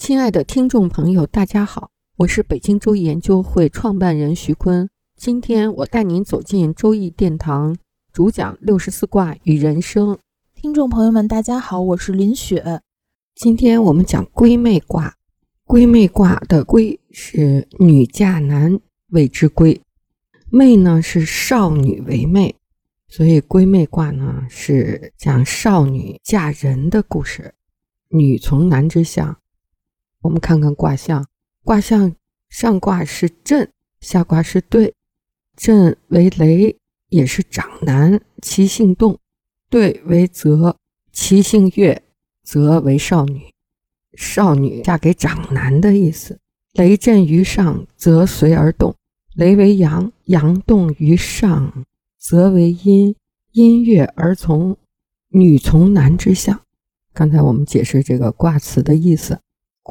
亲爱的听众朋友，大家好，我是北京周易研究会创办人徐坤。今天我带您走进周易殿堂，主讲六十四卦与人生。听众朋友们，大家好，我是林雪。今天我们讲龟妹卦。龟妹卦的龟是女嫁男谓之龟，妹呢是少女为妹，所以龟妹卦呢是讲少女嫁人的故事。女从男之相。我们看看卦象，卦象上卦是震，下卦是兑。震为雷，也是长男，其性动；兑为泽，其性悦，泽为少女。少女嫁给长男的意思。雷震于上，则随而动。雷为阳，阳动于上，则为阴，阴悦而从。女从男之象。刚才我们解释这个卦辞的意思。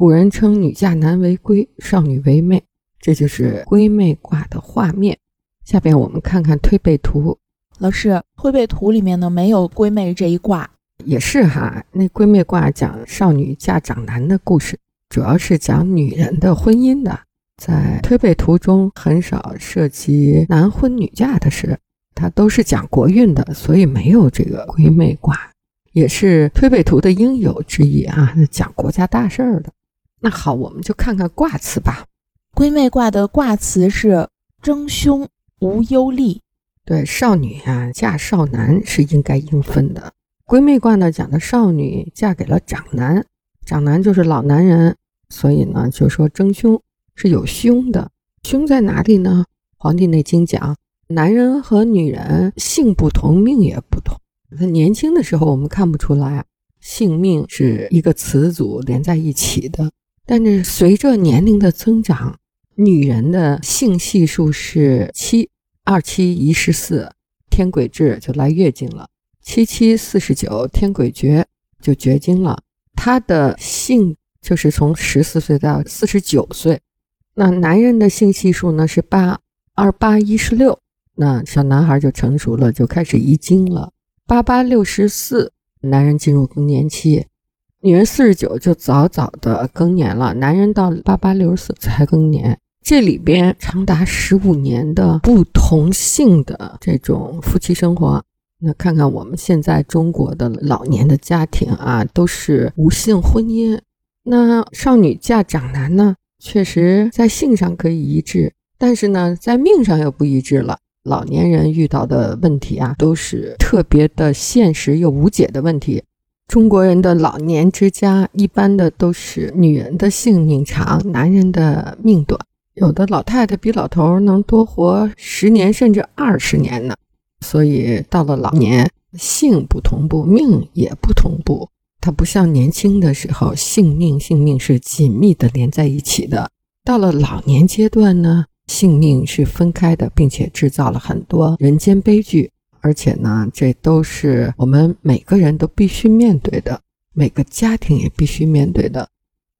古人称女嫁男为闺，少女为妹，这就是闺妹卦的画面。下边我们看看推背图。老师，推背图里面呢没有闺妹这一卦，也是哈。那闺妹卦讲少女嫁长男的故事，主要是讲女人的婚姻的。在推背图中很少涉及男婚女嫁的事，它都是讲国运的，所以没有这个闺妹卦，也是推背图的应有之意啊，讲国家大事儿的。那好，我们就看看卦辞吧。闺妹卦的卦辞是争凶无忧利。对，少女啊嫁少男是应该应分的。闺妹卦呢讲的少女嫁给了长男，长男就是老男人，所以呢就说争凶是有凶的。凶在哪里呢？《黄帝内经》讲，男人和女人性不同，命也不同。他年轻的时候我们看不出来，性命是一个词组连在一起的。但是随着年龄的增长，女人的性系数是七二七一十四，天癸至就来月经了；七七四十九，天癸绝就绝经了。她的性就是从十四岁到四十九岁。那男人的性系数呢是八二八一十六，那小男孩就成熟了，就开始遗精了。八八六十四，男人进入更年期。女人四十九就早早的更年了，男人到八八六十四才更年，这里边长达十五年的不同性的这种夫妻生活。那看看我们现在中国的老年的家庭啊，都是无性婚姻。那少女嫁长男呢，确实在性上可以一致，但是呢，在命上又不一致了。老年人遇到的问题啊，都是特别的现实又无解的问题。中国人的老年之家，一般的都是女人的性命长，男人的命短。有的老太太比老头能多活十年甚至二十年呢。所以到了老年，性不同步，命也不同步。它不像年轻的时候，性命性命是紧密的连在一起的。到了老年阶段呢，性命是分开的，并且制造了很多人间悲剧。而且呢，这都是我们每个人都必须面对的，每个家庭也必须面对的。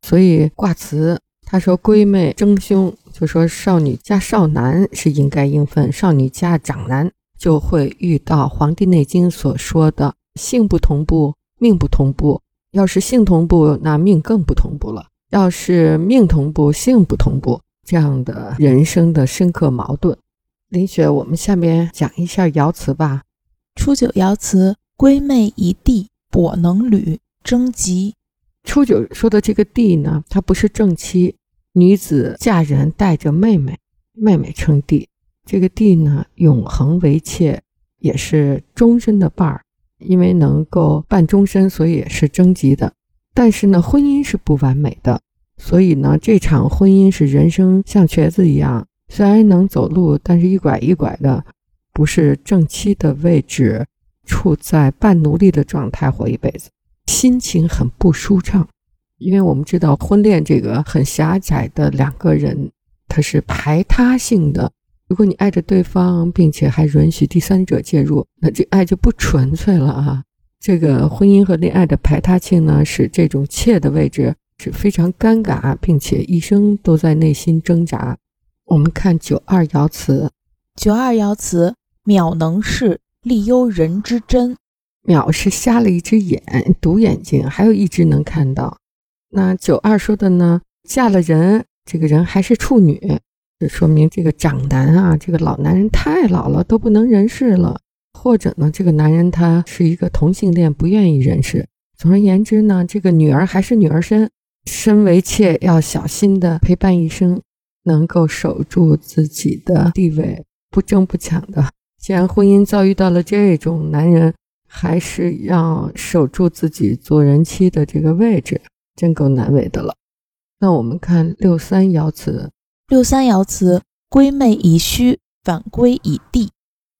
所以卦辞他说：“闺妹争凶，就说少女嫁少男是应该应分，少女嫁长男就会遇到《黄帝内经》所说的性不同步，命不同步。要是性同步，那命更不同步了；要是命同步，性不同步，这样的人生的深刻矛盾。”林雪，我们下面讲一下爻辞吧。初九爻辞：归妹一地，跛能履，征吉。初九说的这个弟呢，它不是正妻，女子嫁人带着妹妹，妹妹称弟。这个弟呢，永恒为妾，也是终身的伴儿，因为能够伴终身，所以也是征吉的。但是呢，婚姻是不完美的，所以呢，这场婚姻是人生像瘸子一样。虽然能走路，但是一拐一拐的，不是正妻的位置，处在半奴隶的状态活一辈子。心情很不舒畅。因为我们知道婚恋这个很狭窄的两个人，它是排他性的。如果你爱着对方，并且还允许第三者介入，那这爱就不纯粹了啊！这个婚姻和恋爱的排他性呢，使这种妾的位置是非常尴尬，并且一生都在内心挣扎。我们看九二爻辞，九二爻辞：渺能视，利忧人之真。渺是瞎了一只眼，独眼睛，还有一只能看到。那九二说的呢？嫁了人，这个人还是处女，这说明这个长男啊，这个老男人太老了，都不能人事了。或者呢，这个男人他是一个同性恋，不愿意人事。总而言之呢，这个女儿还是女儿身，身为妾要小心的陪伴一生，能够守住自己的地位，不争不抢的。既然婚姻遭遇到了这种男人，还是要守住自己做人妻的这个位置。真够难为的了。那我们看六三爻辞，六三爻辞：归妹以虚，反归以地。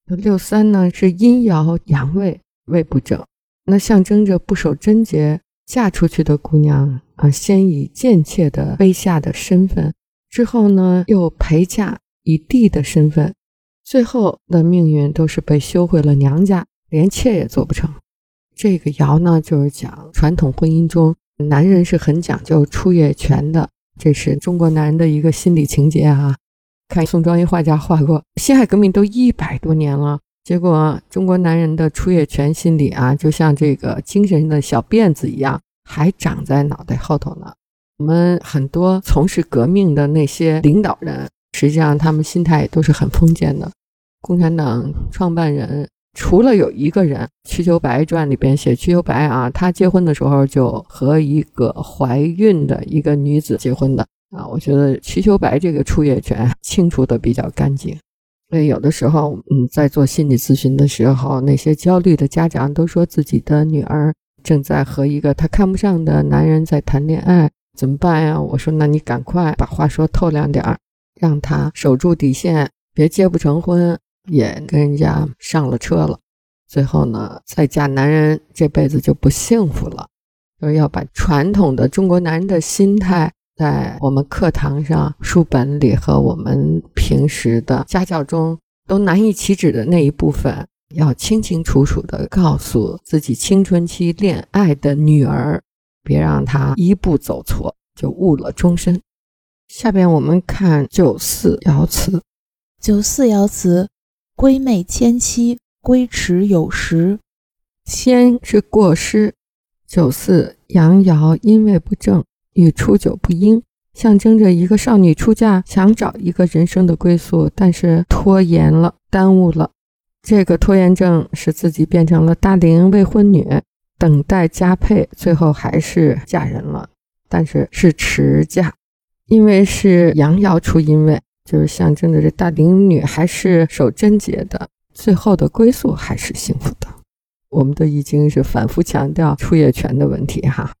六三呢是阴爻阳位，位不正，那象征着不守贞洁，嫁出去的姑娘啊，先以贱妾的卑下的身份，之后呢又陪嫁以弟的身份，最后的命运都是被休回了娘家，连妾也做不成。这个爻呢，就是讲传统婚姻中。男人是很讲究出月权的，这是中国男人的一个心理情节啊。看宋庄一画家画过，辛亥革命都一百多年了，结果中国男人的出月权心理啊，就像这个精神的小辫子一样，还长在脑袋后头呢。我们很多从事革命的那些领导人，实际上他们心态都是很封建的。共产党创办人。除了有一个人，《瞿秋白传》里边写瞿秋白啊，他结婚的时候就和一个怀孕的一个女子结婚的啊。我觉得瞿秋白这个出月权清除的比较干净。所以有的时候，嗯，在做心理咨询的时候，那些焦虑的家长都说自己的女儿正在和一个他看不上的男人在谈恋爱，怎么办呀？我说，那你赶快把话说透亮点儿，让他守住底线，别结不成婚。也跟人家上了车了，最后呢，再嫁男人这辈子就不幸福了。就是要把传统的中国男人的心态，在我们课堂上、书本里和我们平时的家教中都难以启齿的那一部分，要清清楚楚地告诉自己青春期恋爱的女儿，别让他一步走错就误了终身。下边我们看九四爻辞，九四爻辞。闺妹迁妻，归迟有时。迁是过失。九四阳爻阴位不正，与初九不应，象征着一个少女出嫁，想找一个人生的归宿，但是拖延了，耽误了。这个拖延症使自己变成了大龄未婚女，等待佳配，最后还是嫁人了，但是是迟嫁，因为是阳爻出阴位。就是象征着这大龄女还是守贞洁的，最后的归宿还是幸福的。我们都已经是反复强调出业权的问题哈。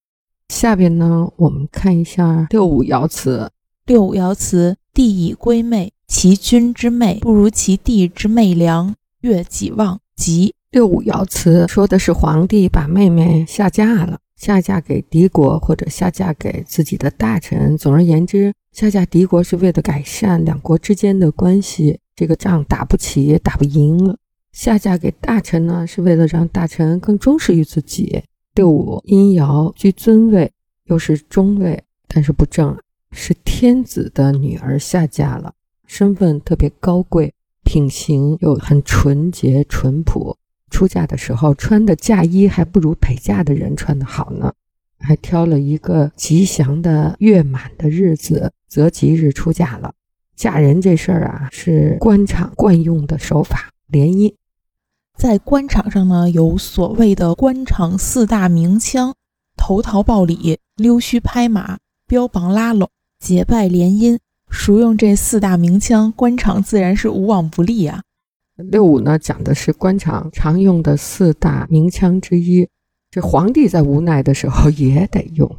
下边呢，我们看一下六五爻辞。六五爻辞：地以归妹，其君之妹不如其弟之妹良。月己旺，吉。六五爻辞说的是皇帝把妹妹下嫁了。下嫁给敌国，或者下嫁给自己的大臣。总而言之，下嫁敌国是为了改善两国之间的关系，这个仗打不起也，打不赢了。下嫁给大臣呢，是为了让大臣更忠实于自己。六五阴爻居尊位，又是中位，但是不正，是天子的女儿下嫁了，身份特别高贵，品行又很纯洁淳朴。出嫁的时候穿的嫁衣还不如陪嫁的人穿的好呢，还挑了一个吉祥的月满的日子择吉日出嫁了。嫁人这事儿啊，是官场惯用的手法，联姻。在官场上呢，有所谓的官场四大名枪：投桃报李、溜须拍马、标榜拉拢、结拜联姻。熟用这四大名枪，官场自然是无往不利啊。六五呢，讲的是官场常用的四大名枪之一，这皇帝在无奈的时候也得用。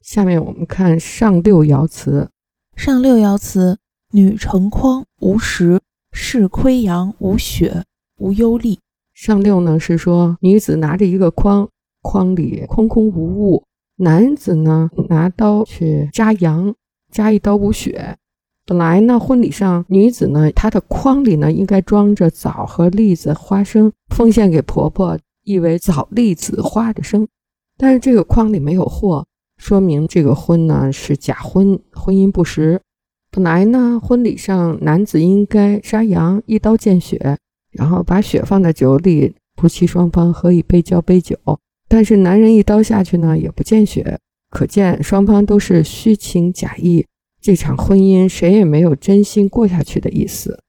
下面我们看上六爻辞，上六爻辞：女成筐无食，是亏阳无血，无忧虑。上六呢是说女子拿着一个筐，筐里空空无物。男子呢，拿刀去扎羊，扎一刀无血。本来呢，婚礼上女子呢，她的筐里呢应该装着枣和栗子、花生，奉献给婆婆，意为枣栗子花的生。但是这个筐里没有货，说明这个婚呢是假婚，婚姻不实。本来呢，婚礼上男子应该杀羊，一刀见血，然后把血放在酒里，夫妻双方喝一杯交杯酒。但是男人一刀下去呢，也不见血，可见双方都是虚情假意。这场婚姻谁也没有真心过下去的意思。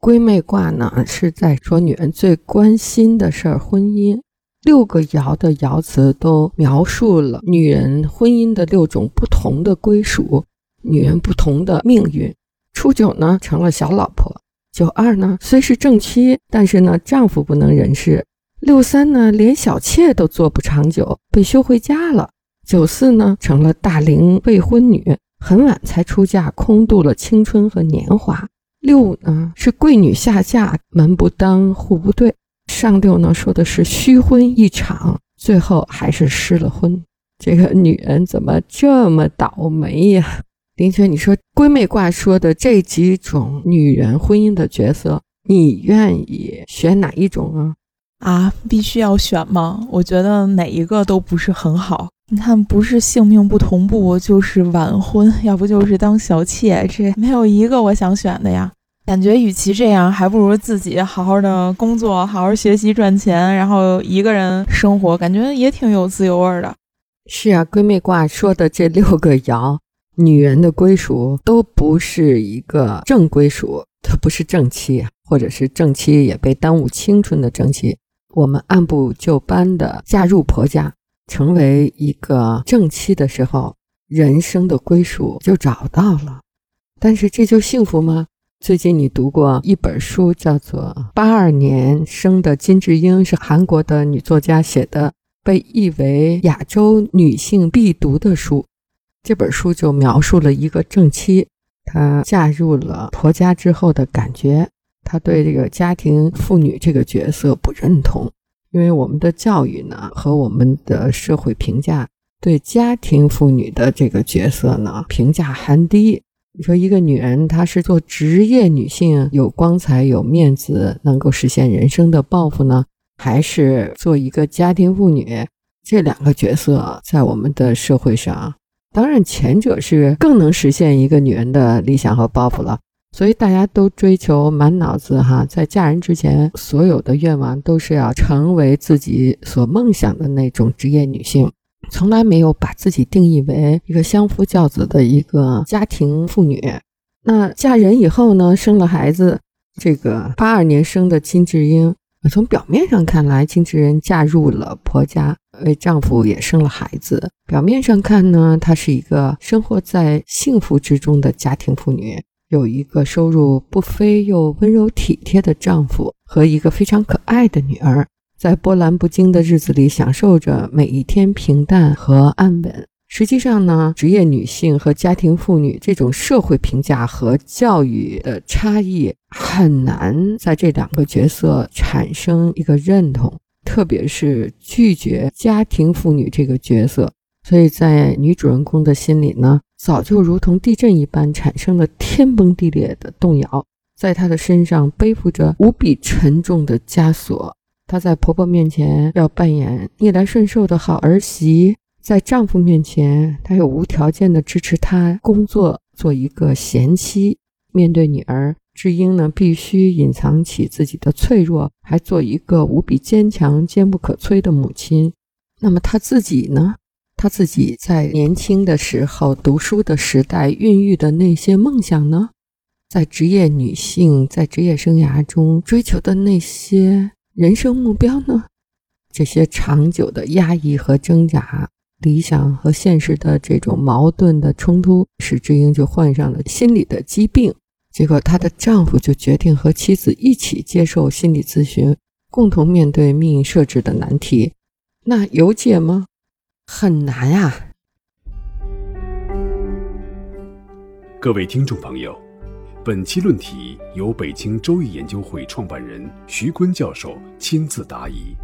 闺妹卦呢，是在说女人最关心的事儿——婚姻。六个爻的爻辞都描述了女人婚姻的六种不同的归属，女人不同的命运。初九呢，成了小老婆；九二呢，虽是正妻，但是呢，丈夫不能人事。六三呢，连小妾都做不长久，被休回家了。九四呢，成了大龄未婚女，很晚才出嫁，空度了青春和年华。六呢，是贵女下嫁，门不当户不对。上六呢，说的是虚婚一场，最后还是失了婚。这个女人怎么这么倒霉呀？林泉，你说闺妹卦说的这几种女人婚姻的角色，你愿意选哪一种啊？啊，必须要选吗？我觉得哪一个都不是很好。你看，不是性命不同步，就是晚婚，要不就是当小妾，这没有一个我想选的呀。感觉与其这样，还不如自己好好的工作，好好学习赚钱，然后一个人生活，感觉也挺有自由味的。是啊，闺蜜卦说的这六个爻，女人的归属都不是一个正归属，她不是正妻，或者是正妻也被耽误青春的正妻。我们按部就班的嫁入婆家，成为一个正妻的时候，人生的归属就找到了。但是这就幸福吗？最近你读过一本书，叫做《八二年生的金智英》，是韩国的女作家写的，被译为亚洲女性必读的书。这本书就描述了一个正妻，她嫁入了婆家之后的感觉。她对这个家庭妇女这个角色不认同，因为我们的教育呢和我们的社会评价对家庭妇女的这个角色呢评价很低。你说一个女人，她是做职业女性，有光彩、有面子，能够实现人生的抱负呢，还是做一个家庭妇女？这两个角色在我们的社会上，当然前者是更能实现一个女人的理想和抱负了。所以大家都追求满脑子哈，在嫁人之前，所有的愿望都是要成为自己所梦想的那种职业女性，从来没有把自己定义为一个相夫教子的一个家庭妇女。那嫁人以后呢，生了孩子，这个八二年生的金智英，从表面上看来，金智英嫁入了婆家，为丈夫也生了孩子。表面上看呢，她是一个生活在幸福之中的家庭妇女。有一个收入不菲又温柔体贴的丈夫和一个非常可爱的女儿，在波澜不惊的日子里享受着每一天平淡和安稳。实际上呢，职业女性和家庭妇女这种社会评价和教育的差异，很难在这两个角色产生一个认同，特别是拒绝家庭妇女这个角色。所以在女主人公的心里呢，早就如同地震一般产生了天崩地裂的动摇，在她的身上背负着无比沉重的枷锁。她在婆婆面前要扮演逆来顺受的好儿媳，在丈夫面前，她又无条件的支持他工作，做一个贤妻。面对女儿智英呢，必须隐藏起自己的脆弱，还做一个无比坚强、坚不可摧的母亲。那么她自己呢？她自己在年轻的时候读书的时代孕育的那些梦想呢？在职业女性在职业生涯中追求的那些人生目标呢？这些长久的压抑和挣扎，理想和现实的这种矛盾的冲突，使智英就患上了心理的疾病。结果，她的丈夫就决定和妻子一起接受心理咨询，共同面对命运设置的难题。那有解吗？很难啊！各位听众朋友，本期论题由北京周易研究会创办人徐坤教授亲自答疑。